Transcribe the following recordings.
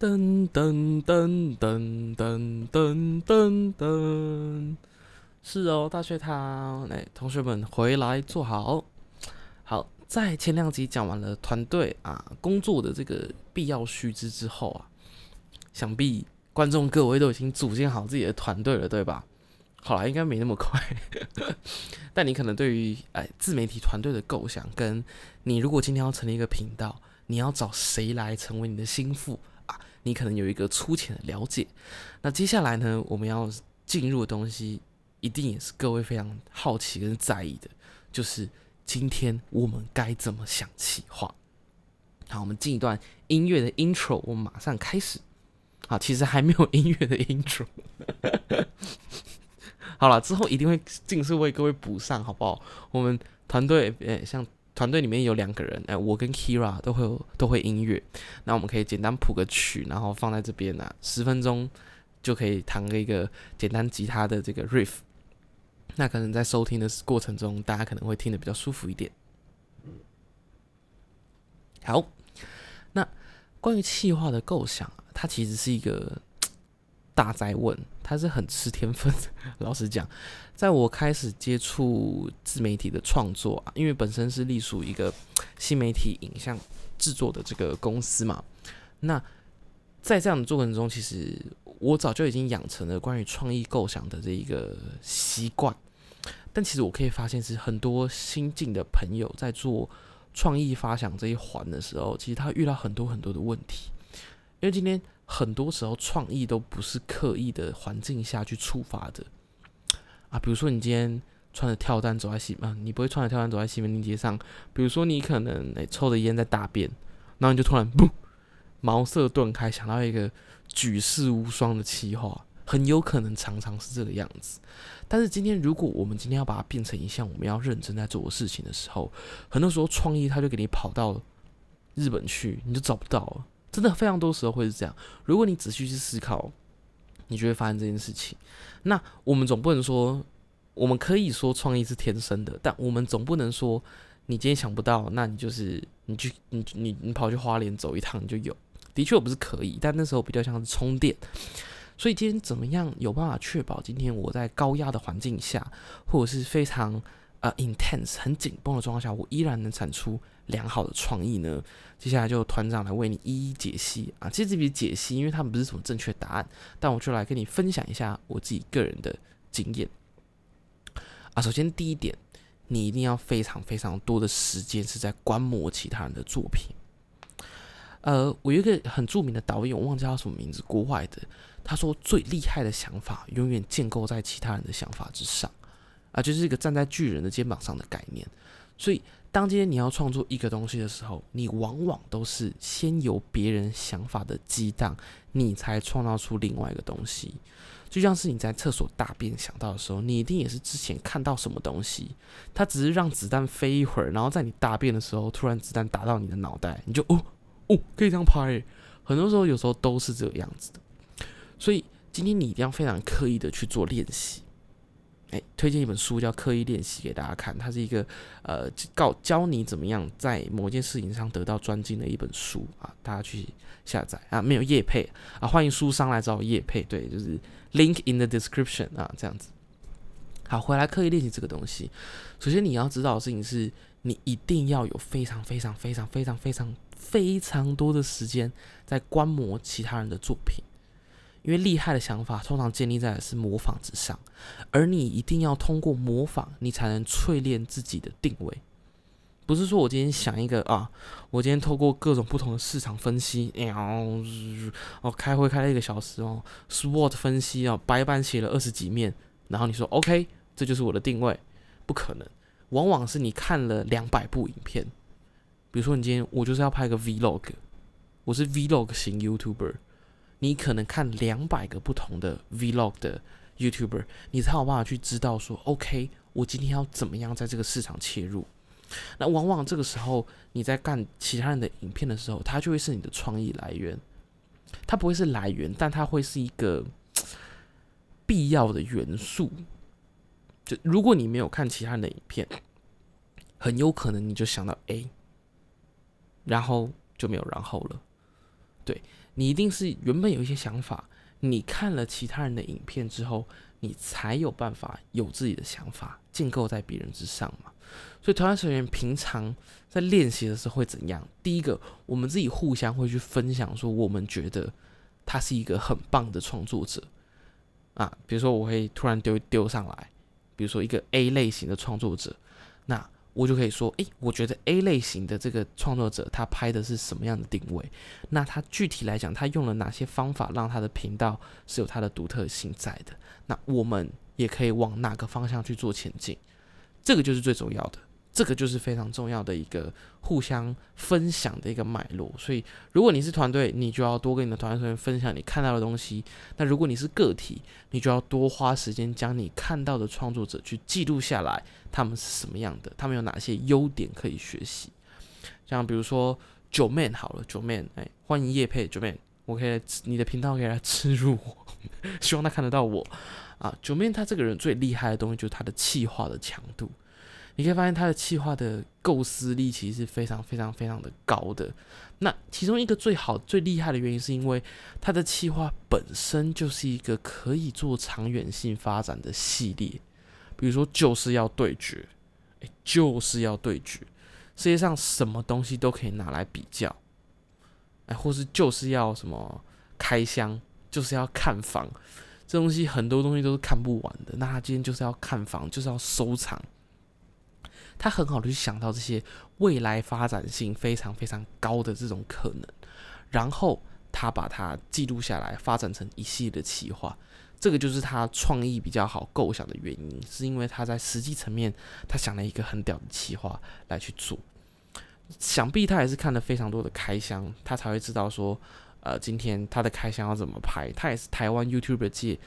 噔噔噔噔噔噔噔噔，是哦，大学堂，来，同学们回来坐好。好，在前两集讲完了团队啊工作的这个必要须知之后啊，想必观众各位都已经组建好自己的团队了，对吧？好了，应该没那么快，但你可能对于哎自媒体团队的构想，跟你如果今天要成立一个频道，你要找谁来成为你的心腹？你可能有一个粗浅的了解，那接下来呢，我们要进入的东西，一定也是各位非常好奇跟在意的，就是今天我们该怎么想企划。好，我们进一段音乐的 intro，我们马上开始。好，其实还没有音乐的 intro。好了，之后一定会尽速为各位补上，好不好？我们团队，诶，像。团队里面有两个人，哎，我跟 Kira 都会有都会音乐，那我们可以简单谱个曲，然后放在这边呢，十分钟就可以弹个一个简单吉他的这个 riff，那可能在收听的过程中，大家可能会听得比较舒服一点。好，那关于气化的构想，它其实是一个。大灾问，他是很吃天分。老实讲，在我开始接触自媒体的创作啊，因为本身是隶属一个新媒体影像制作的这个公司嘛，那在这样的过程中，其实我早就已经养成了关于创意构想的这一个习惯。但其实我可以发现，是很多新进的朋友在做创意发想这一环的时候，其实他遇到很多很多的问题，因为今天。很多时候，创意都不是刻意的环境下去触发的啊。比如说，你今天穿着跳蛋走在西啊，你不会穿着跳蛋走在西门町街上。比如说，你可能诶抽着烟在大便，然后你就突然不茅塞顿开，想到一个举世无双的企划，很有可能常常是这个样子。但是今天，如果我们今天要把它变成一项我们要认真在做的事情的时候，很多时候创意它就给你跑到日本去，你就找不到了。真的非常多时候会是这样。如果你仔细去思考，你就会发现这件事情。那我们总不能说，我们可以说创意是天生的，但我们总不能说你今天想不到，那你就是你去你你你跑去花莲走一趟你就有。的确我不是可以，但那时候比较像是充电。所以今天怎么样有办法确保今天我在高压的环境下，或者是非常呃 intense 很紧绷的状况下，我依然能产出。良好的创意呢？接下来就团长来为你一一解析啊！其实这笔解析，因为他们不是什么正确答案，但我就来跟你分享一下我自己个人的经验啊。首先第一点，你一定要非常非常多的时间是在观摩其他人的作品。呃，我有一个很著名的导演，我忘记叫什么名字，国外的，他说最厉害的想法永远建构在其他人的想法之上啊，就是一个站在巨人的肩膀上的概念，所以。当今天你要创作一个东西的时候，你往往都是先由别人想法的激荡，你才创造出另外一个东西。就像是你在厕所大便想到的时候，你一定也是之前看到什么东西，它只是让子弹飞一会儿，然后在你大便的时候，突然子弹打到你的脑袋，你就哦哦可以这样拍。很多时候，有时候都是这个样子的。所以今天你一定要非常刻意的去做练习。哎，推荐一本书叫《刻意练习》给大家看，它是一个呃告教你怎么样在某件事情上得到专精的一本书啊，大家去下载啊，没有叶配啊，欢迎书商来找我叶配，对，就是 link in the description 啊，这样子。好，回来刻意练习这个东西，首先你要知道的事情是，你一定要有非常非常非常非常非常非常多的时间在观摩其他人的作品。因为厉害的想法通常建立在是模仿之上，而你一定要通过模仿，你才能淬炼自己的定位。不是说我今天想一个啊，我今天透过各种不同的市场分析，然后哦开会开了一个小时哦，SWOT 分析哦，白板写了二十几面，然后你说 OK，这就是我的定位，不可能。往往是你看了两百部影片，比如说你今天我就是要拍个 Vlog，我是 Vlog 型 YouTuber。你可能看两百个不同的 Vlog 的 YouTuber，你才有办法去知道说，OK，我今天要怎么样在这个市场切入。那往往这个时候你在干其他人的影片的时候，它就会是你的创意来源。它不会是来源，但它会是一个必要的元素。就如果你没有看其他人的影片，很有可能你就想到 A，然后就没有然后了。对你一定是原本有一些想法，你看了其他人的影片之后，你才有办法有自己的想法建构在别人之上嘛。所以团队成员平常在练习的时候会怎样？第一个，我们自己互相会去分享，说我们觉得他是一个很棒的创作者啊。比如说，我会突然丢丢上来，比如说一个 A 类型的创作者，那我就可以说，诶，我觉得 A 类型的这个创作者他拍的是什么样的定位？那他具体来讲，他用了哪些方法让他的频道是有他的独特性在的？那我们也可以往哪个方向去做前进？这个就是最重要的。这个就是非常重要的一个互相分享的一个脉络，所以如果你是团队，你就要多跟你的团队成员分享你看到的东西；那如果你是个体，你就要多花时间将你看到的创作者去记录下来，他们是什么样的，他们有哪些优点可以学习。像比如说九 man 好了，九 man 哎，欢迎叶佩九 man，我可以你的频道可以来植入我，希望他看得到我啊。九 man 他这个人最厉害的东西就是他的气化的强度。你可以发现他的企划的构思力其实是非常非常非常的高的。那其中一个最好最厉害的原因，是因为他的企划本身就是一个可以做长远性发展的系列。比如说，就是要对决，哎，就是要对决。世界上什么东西都可以拿来比较，哎，或是就是要什么开箱，就是要看房，这东西很多东西都是看不完的。那他今天就是要看房，就是要收藏。他很好的去想到这些未来发展性非常非常高的这种可能，然后他把它记录下来，发展成一系列的企划。这个就是他创意比较好构想的原因，是因为他在实际层面他想了一个很屌的企划来去做。想必他也是看了非常多的开箱，他才会知道说，呃，今天他的开箱要怎么拍。他也是台湾 YouTube 界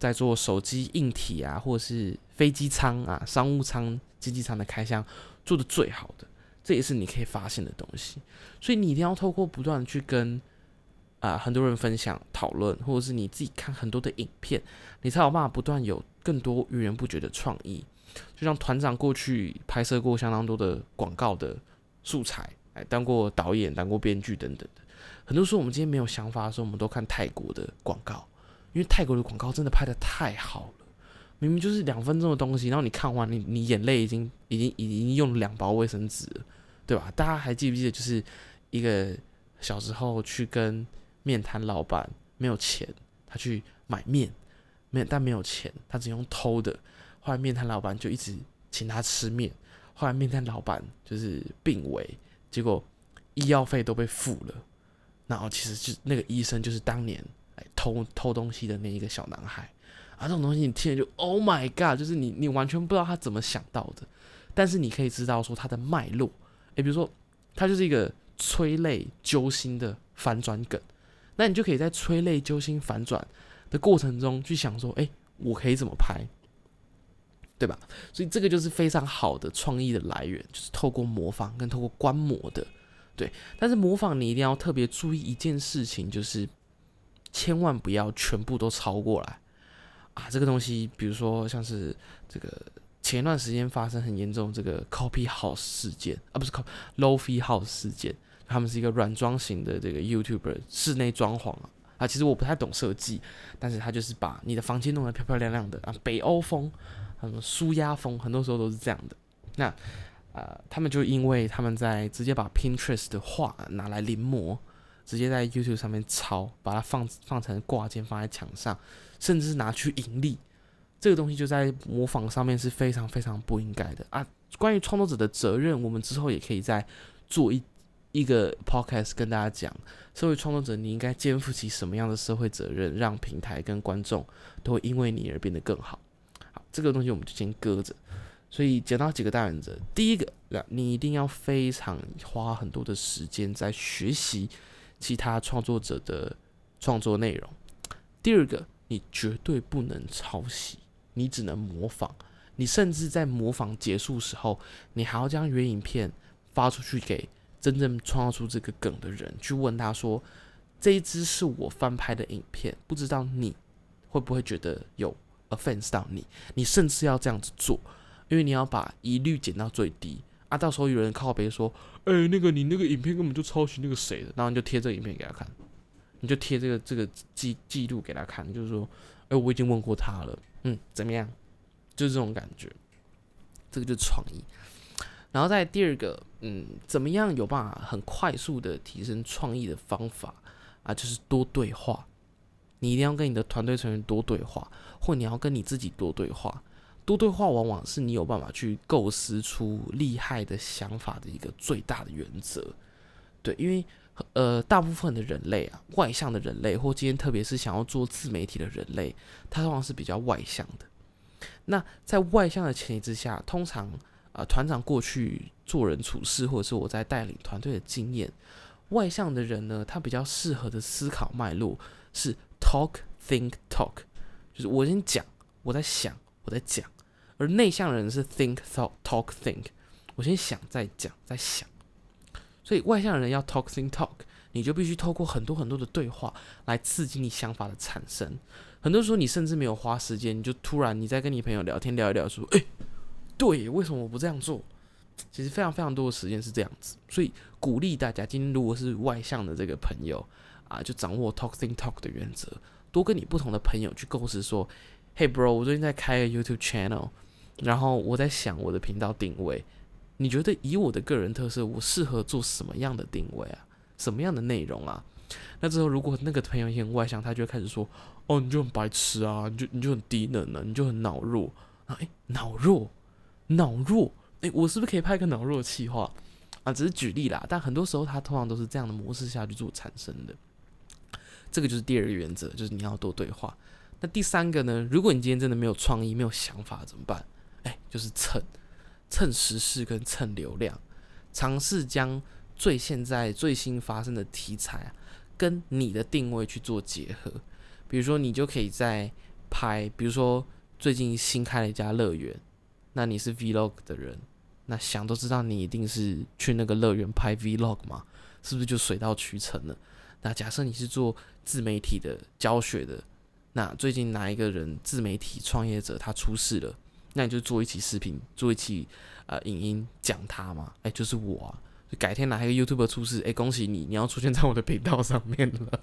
在做手机硬体啊，或者是飞机舱啊、商务舱。经济舱的开箱做的最好的，这也是你可以发现的东西。所以你一定要透过不断去跟啊很多人分享讨论，或者是你自己看很多的影片，你才有办法不断有更多源源不绝的创意。就像团长过去拍摄过相当多的广告的素材，哎，当过导演、当过编剧等等的。很多时候我们今天没有想法的时候，我们都看泰国的广告，因为泰国的广告真的拍的太好了。明明就是两分钟的东西，然后你看完，你你眼泪已经已经已经用两包卫生纸了，对吧？大家还记不记得，就是一个小时候去跟面摊老板没有钱，他去买面，没但没有钱，他只用偷的。后来面摊老板就一直请他吃面，后来面摊老板就是病危，结果医药费都被付了。然后其实就那个医生就是当年偷偷东西的那一个小男孩。啊，这种东西你听了就 Oh my God，就是你你完全不知道他怎么想到的，但是你可以知道说他的脉络。诶，比如说他就是一个催泪揪心的反转梗，那你就可以在催泪揪心反转的过程中去想说，诶，我可以怎么拍，对吧？所以这个就是非常好的创意的来源，就是透过模仿跟透过观摩的，对。但是模仿你一定要特别注意一件事情，就是千万不要全部都抄过来。啊，这个东西，比如说像是这个前一段时间发生很严重这个 copy house 事件啊，不是 copy low fee house 事件，他们是一个软装型的这个 YouTuber 室内装潢啊，啊，其实我不太懂设计，但是他就是把你的房间弄得漂漂亮亮的啊，北欧风，什么舒压风，很多时候都是这样的。那呃，他们就因为他们在直接把 Pinterest 的画拿来临摹。直接在 YouTube 上面抄，把它放放成挂件放在墙上，甚至是拿去盈利，这个东西就在模仿上面是非常非常不应该的啊！关于创作者的责任，我们之后也可以再做一一个 Podcast 跟大家讲，社会创作者你应该肩负起什么样的社会责任，让平台跟观众都会因为你而变得更好。好，这个东西我们就先搁着。所以讲到几个大原则，第一个，你一定要非常花很多的时间在学习。其他创作者的创作内容。第二个，你绝对不能抄袭，你只能模仿。你甚至在模仿结束时候，你还要将原影片发出去给真正创造出这个梗的人，去问他说：“这一支是我翻拍的影片，不知道你会不会觉得有 offense 到你？”你甚至要这样子做，因为你要把疑虑减到最低。啊，到时候有人靠背说，哎，那个你那个影片根本就抄袭那个谁的，然后你就贴这个影片给他看，你就贴这个这个记记录给他看，就是说，哎，我已经问过他了，嗯，怎么样？就是这种感觉，这个就是创意。然后在第二个，嗯，怎么样有办法很快速的提升创意的方法啊？就是多对话。你一定要跟你的团队成员多对话，或你要跟你自己多对话。多对话往往是你有办法去构思出厉害的想法的一个最大的原则。对，因为呃，大部分的人类啊，外向的人类，或今天特别是想要做自媒体的人类，他通常是比较外向的。那在外向的前提之下，通常啊，团长过去做人处事，或者是我在带领团队的经验，外向的人呢，他比较适合的思考脉络是 talk think talk，就是我先讲，我在想，我在讲；而内向人是 think thought talk think，我先想再讲再想。所以外向人要 talk think talk，你就必须透过很多很多的对话来刺激你想法的产生。很多时候你甚至没有花时间，你就突然你在跟你朋友聊天聊一聊，说：“诶，对，为什么我不这样做？”其实非常非常多的时间是这样子。所以鼓励大家，今天如果是外向的这个朋友啊，就掌握 talk think talk 的原则，多跟你不同的朋友去构思说：“Hey bro，我最近在开 YouTube channel，然后我在想我的频道定位。”你觉得以我的个人特色，我适合做什么样的定位啊？什么样的内容啊？那之后如果那个朋友也很外向，他就会开始说：“哦，你就很白痴啊，你就你就很低能啊，你就很脑弱啊！”诶，脑弱，脑弱，诶，我是不是可以拍个脑弱的企划啊？只是举例啦，但很多时候他通常都是这样的模式下去做产生的。这个就是第二个原则，就是你要多对话。那第三个呢？如果你今天真的没有创意、没有想法怎么办？就是蹭。蹭时事跟蹭流量，尝试将最现在最新发生的题材啊，跟你的定位去做结合。比如说，你就可以在拍，比如说最近新开了一家乐园，那你是 Vlog 的人，那想都知道你一定是去那个乐园拍 Vlog 嘛，是不是就水到渠成了？那假设你是做自媒体的教学的，那最近哪一个人自媒体创业者他出事了？那你就做一期视频，做一期呃影音讲他嘛，哎，就是我啊。改天哪一个 YouTube 出事，哎，恭喜你，你要出现在我的频道上面了，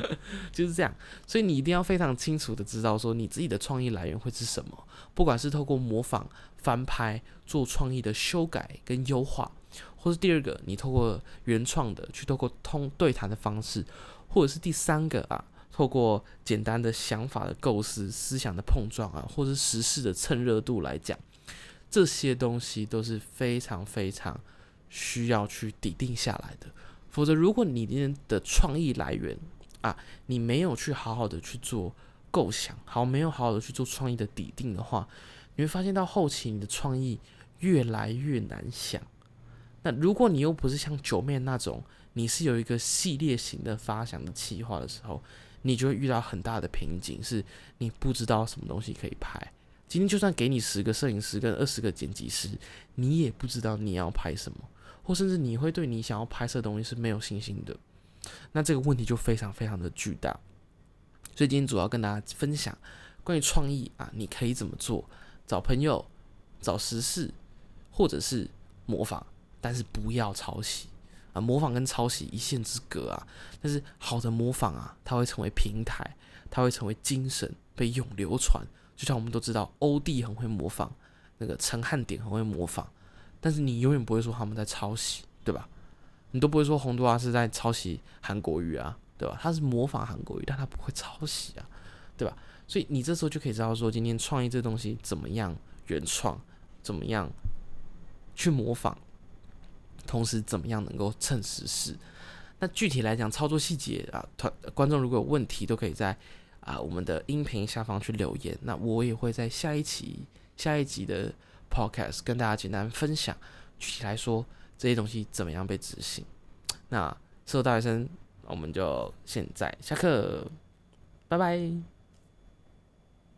就是这样。所以你一定要非常清楚的知道说你自己的创意来源会是什么，不管是透过模仿、翻拍、做创意的修改跟优化，或是第二个，你透过原创的去透过通对谈的方式，或者是第三个啊。透过简单的想法的构思、思想的碰撞啊，或者时事的蹭热度来讲，这些东西都是非常非常需要去抵定下来的。否则，如果你的创意来源啊，你没有去好好的去做构想，好没有好好的去做创意的抵定的话，你会发现到后期你的创意越来越难想。那如果你又不是像九妹那种，你是有一个系列型的发想的企划的时候。你就会遇到很大的瓶颈，是你不知道什么东西可以拍。今天就算给你十个摄影师跟二十个剪辑师，你也不知道你要拍什么，或甚至你会对你想要拍摄的东西是没有信心的。那这个问题就非常非常的巨大。所以今天主要跟大家分享关于创意啊，你可以怎么做？找朋友，找时事，或者是模仿，但是不要抄袭。啊，模仿跟抄袭一线之隔啊！但是好的模仿啊，它会成为平台，它会成为精神，被永流传。就像我们都知道，欧弟很会模仿，那个陈汉典很会模仿，但是你永远不会说他们在抄袭，对吧？你都不会说洪都拉斯在抄袭韩国语啊，对吧？他是模仿韩国语，但他不会抄袭啊，对吧？所以你这时候就可以知道说，今天创意这东西怎么样原创，怎么样去模仿。同时，怎么样能够趁时事？那具体来讲，操作细节啊，团观众如果有问题，都可以在啊我们的音频下方去留言。那我也会在下一期、下一集的 podcast 跟大家简单分享，具体来说这些东西怎么样被执行。那受大学生，我们就现在下课，拜拜。